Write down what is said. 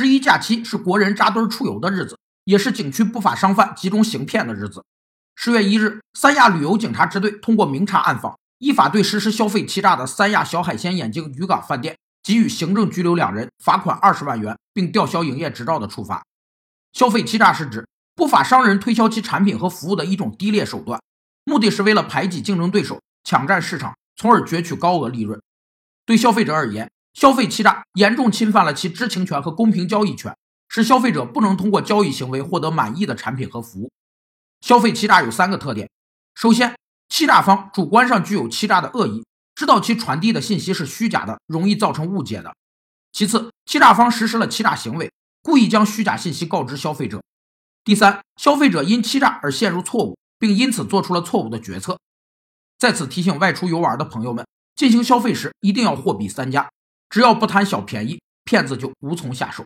十一假期是国人扎堆出游的日子，也是景区不法商贩集中行骗的日子。十月一日，三亚旅游警察支队通过明察暗访，依法对实施消费欺诈的三亚小海鲜眼镜渔港饭店给予行政拘留两人，罚款二十万元，并吊销营业执照的处罚。消费欺诈是指不法商人推销其产品和服务的一种低劣手段，目的是为了排挤竞争对手，抢占市场，从而攫取高额利润。对消费者而言，消费欺诈严重侵犯了其知情权和公平交易权，使消费者不能通过交易行为获得满意的产品和服务。消费欺诈有三个特点：首先，欺诈方主观上具有欺诈的恶意，知道其传递的信息是虚假的，容易造成误解的；其次，欺诈方实施了欺诈行为，故意将虚假信息告知消费者；第三，消费者因欺诈而陷入错误，并因此做出了错误的决策。在此提醒外出游玩的朋友们，进行消费时一定要货比三家，只要不贪小便宜，骗子就无从下手。